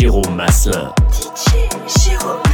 Jérôme Maslin. DJ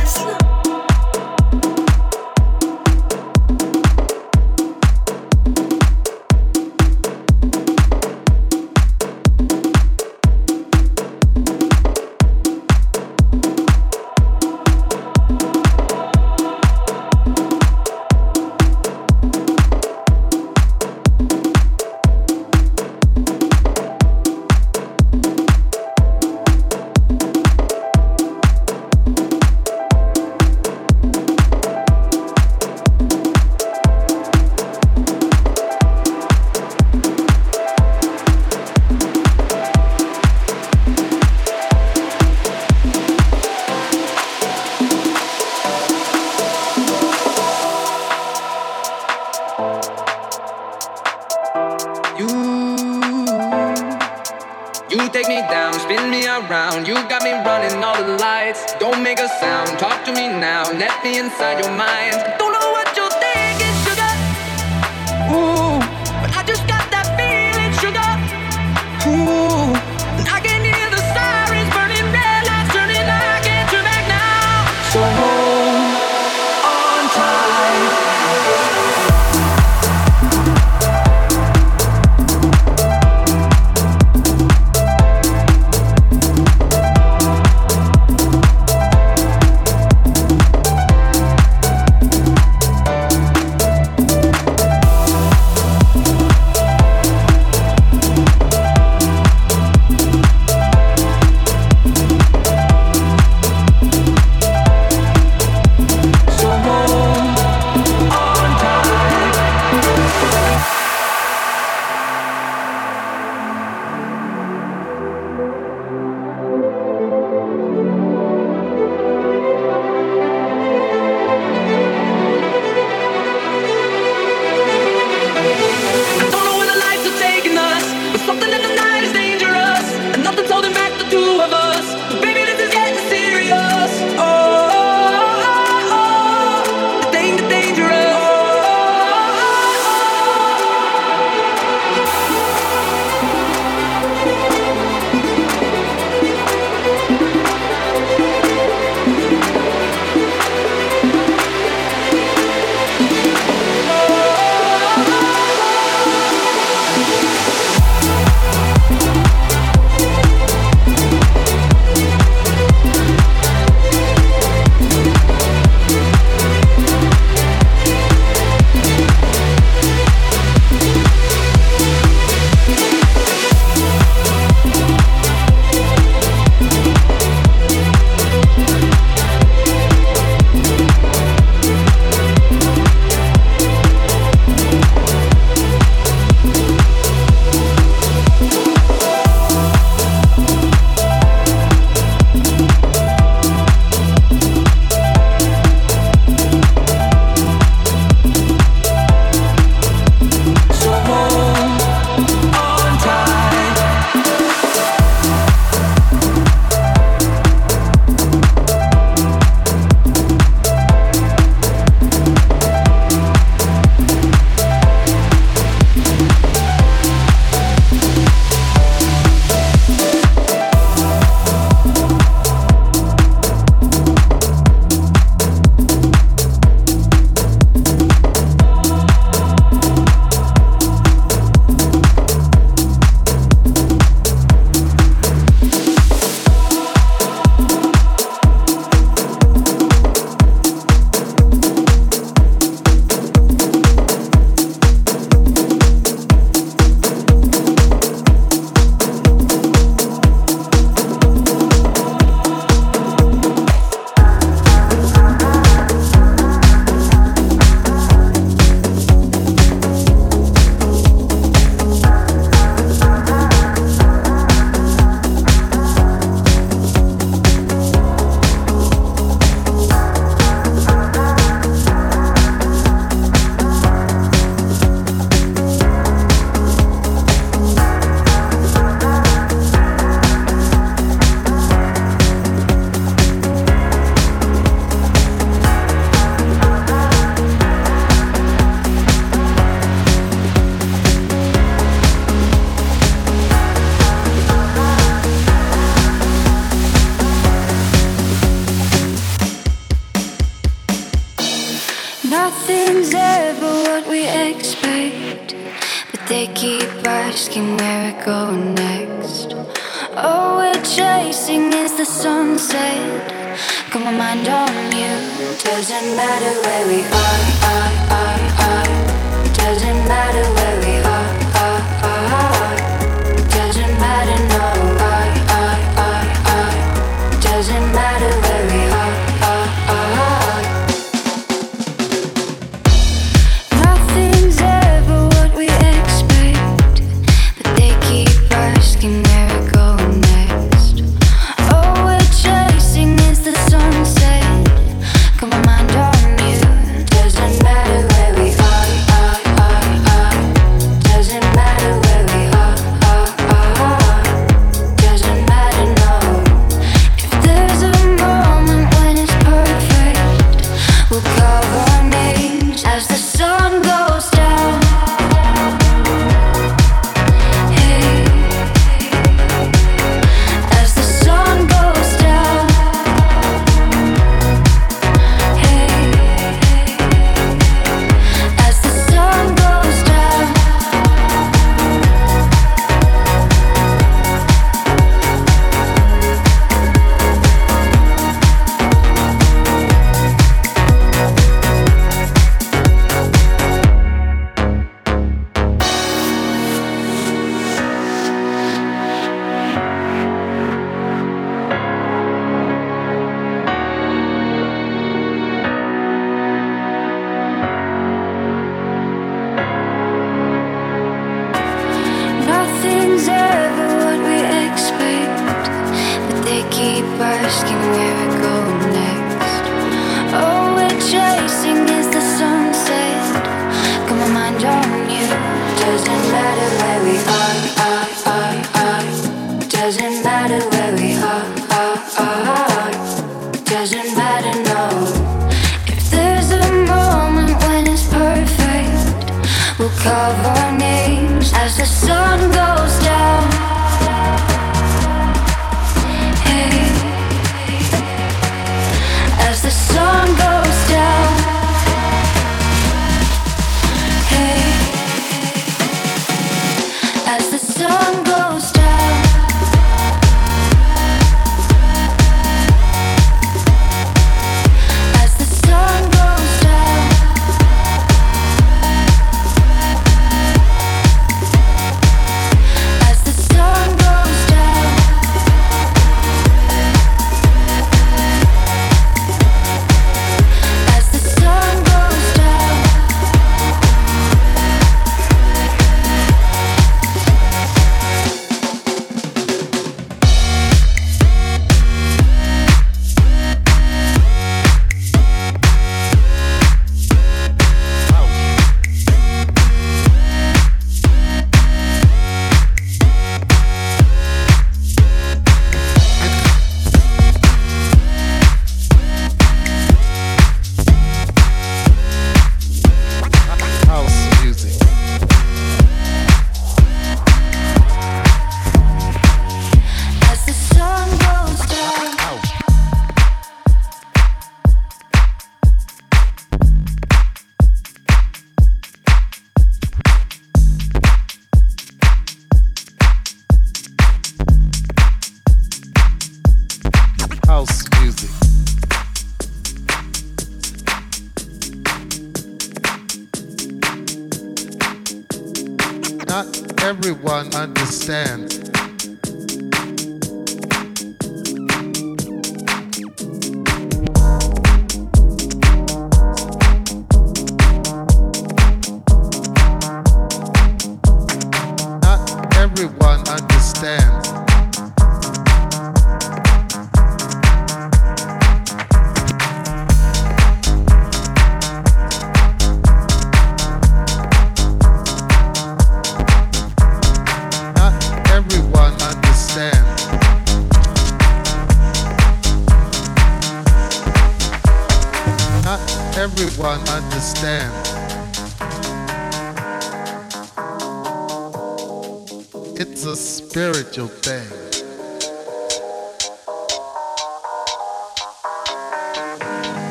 as the sun goes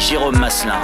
Jérôme Maslin.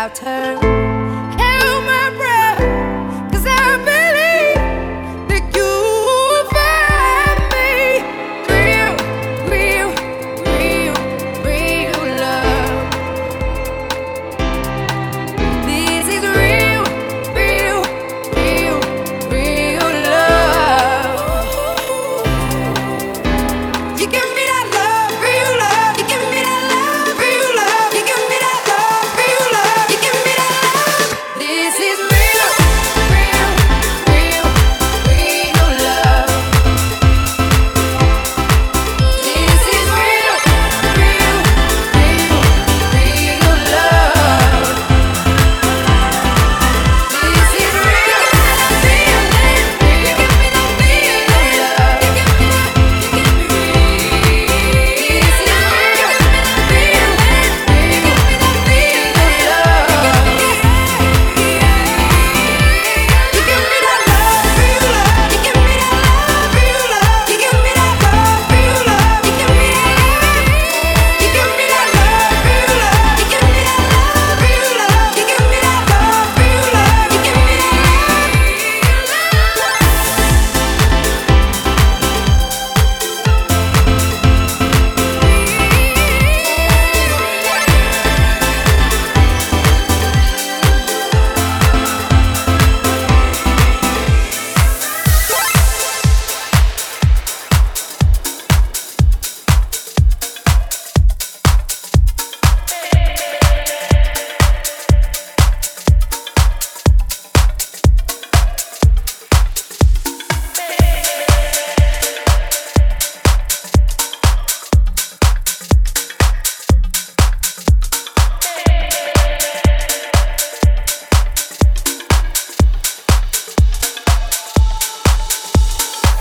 And wait our turn.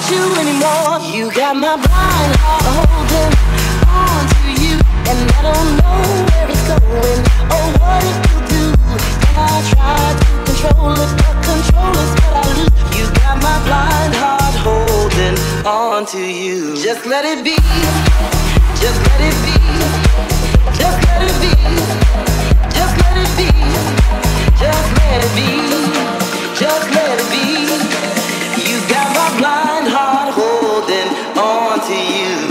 want you anymore. You got my blind heart holding on to you, and I don't know where it's going or what it will do. And I try to control it, but control is what I lose. You got my blind heart holding on to you. Just let it be. Just let it be. Just let it be. Just let it be. Just let it be. Just let it be. You got my blind to you.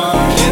Into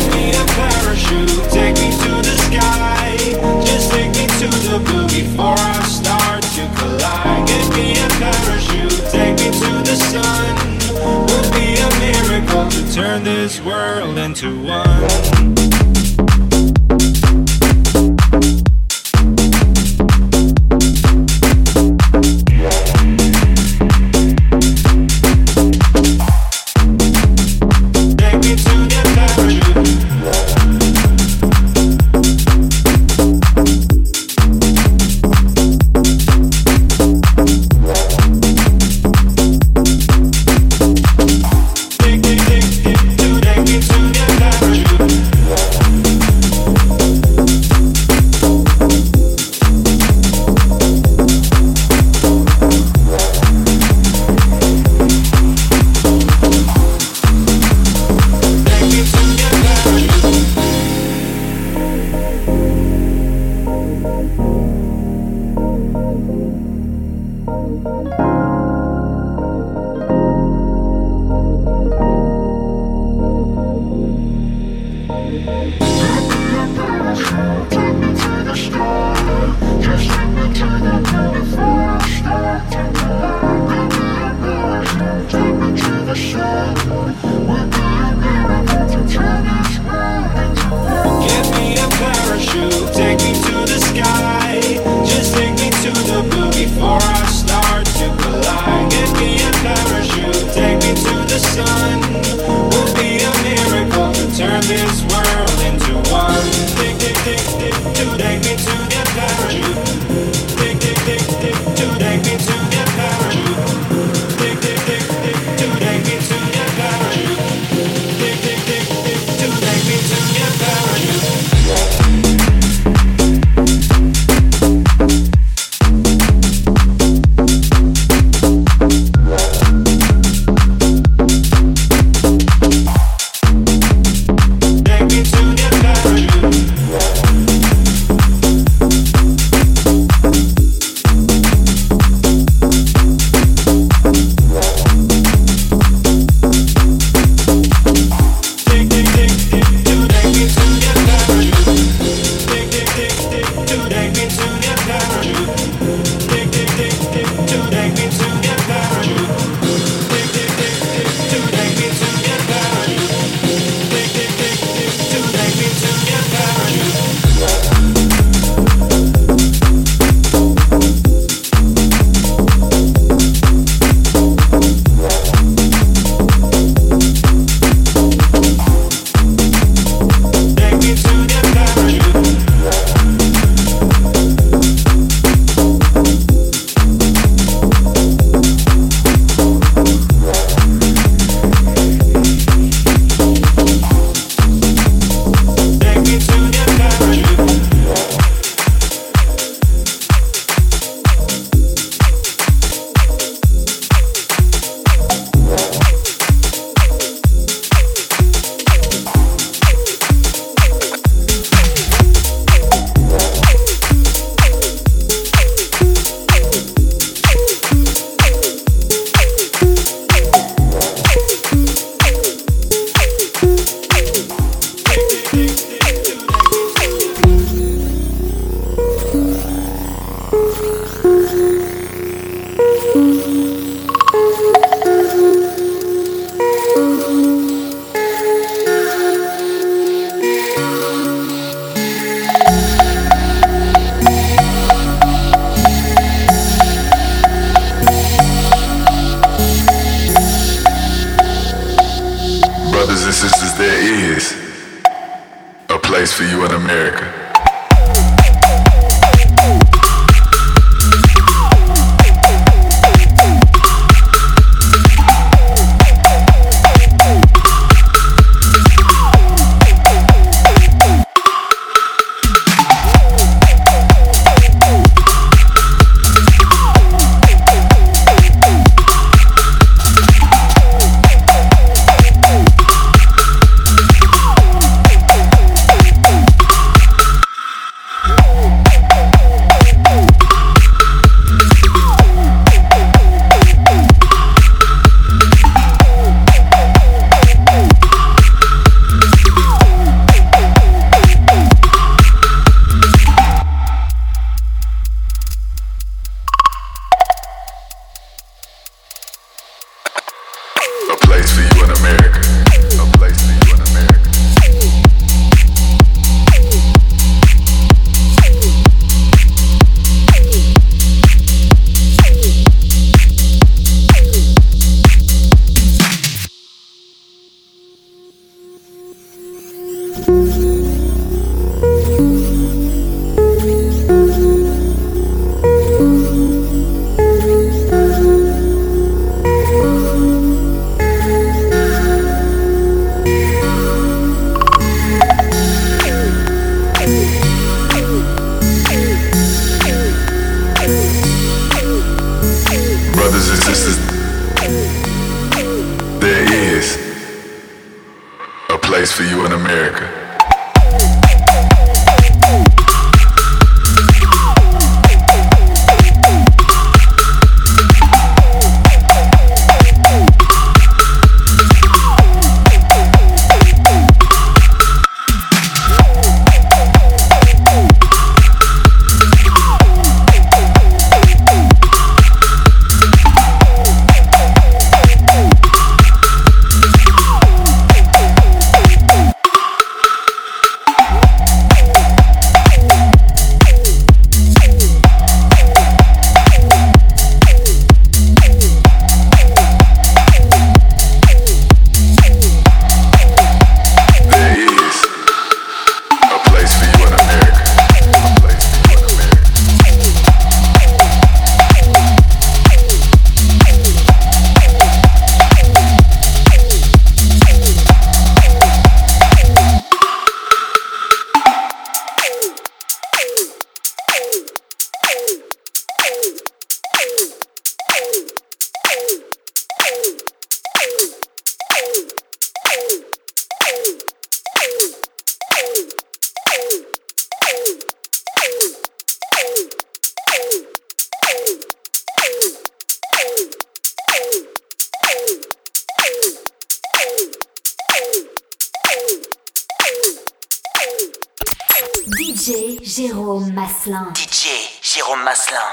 DJ Jérôme Maslin.